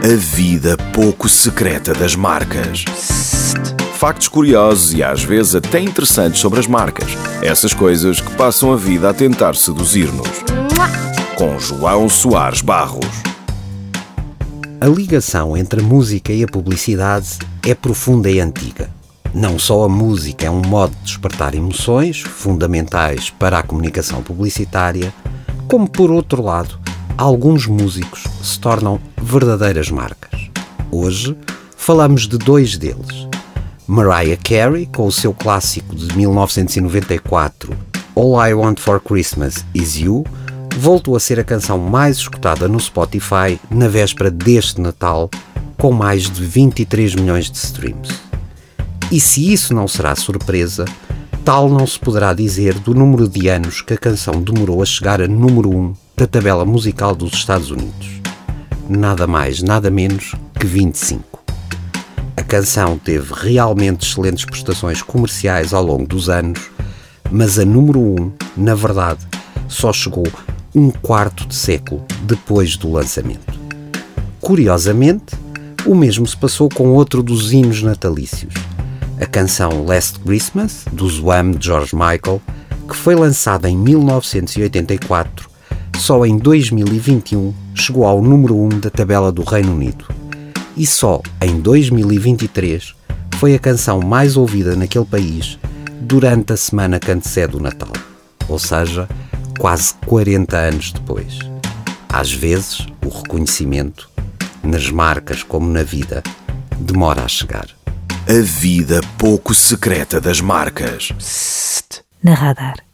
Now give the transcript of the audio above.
A vida pouco secreta das marcas. Factos curiosos e às vezes até interessantes sobre as marcas. Essas coisas que passam a vida a tentar seduzir-nos. Com João Soares Barros. A ligação entre a música e a publicidade é profunda e antiga. Não só a música é um modo de despertar emoções fundamentais para a comunicação publicitária, como por outro lado, alguns músicos se tornam verdadeiras marcas. Hoje falamos de dois deles. Mariah Carey, com o seu clássico de 1994, All I Want for Christmas Is You, voltou a ser a canção mais escutada no Spotify na véspera deste Natal, com mais de 23 milhões de streams. E se isso não será surpresa, tal não se poderá dizer do número de anos que a canção demorou a chegar a número 1 da tabela musical dos Estados Unidos. Nada mais, nada menos que 25. A canção teve realmente excelentes prestações comerciais ao longo dos anos, mas a número 1, na verdade, só chegou um quarto de século depois do lançamento. Curiosamente, o mesmo se passou com outro dos hinos natalícios, a canção Last Christmas, do Zwam de George Michael, que foi lançada em 1984, só em 2021 chegou ao número 1 da tabela do Reino Unido. E só em 2023 foi a canção mais ouvida naquele país durante a semana que antecede o Natal, ou seja, quase 40 anos depois. Às vezes, o reconhecimento, nas marcas como na vida, demora a chegar. A vida pouco secreta das marcas. Na radar.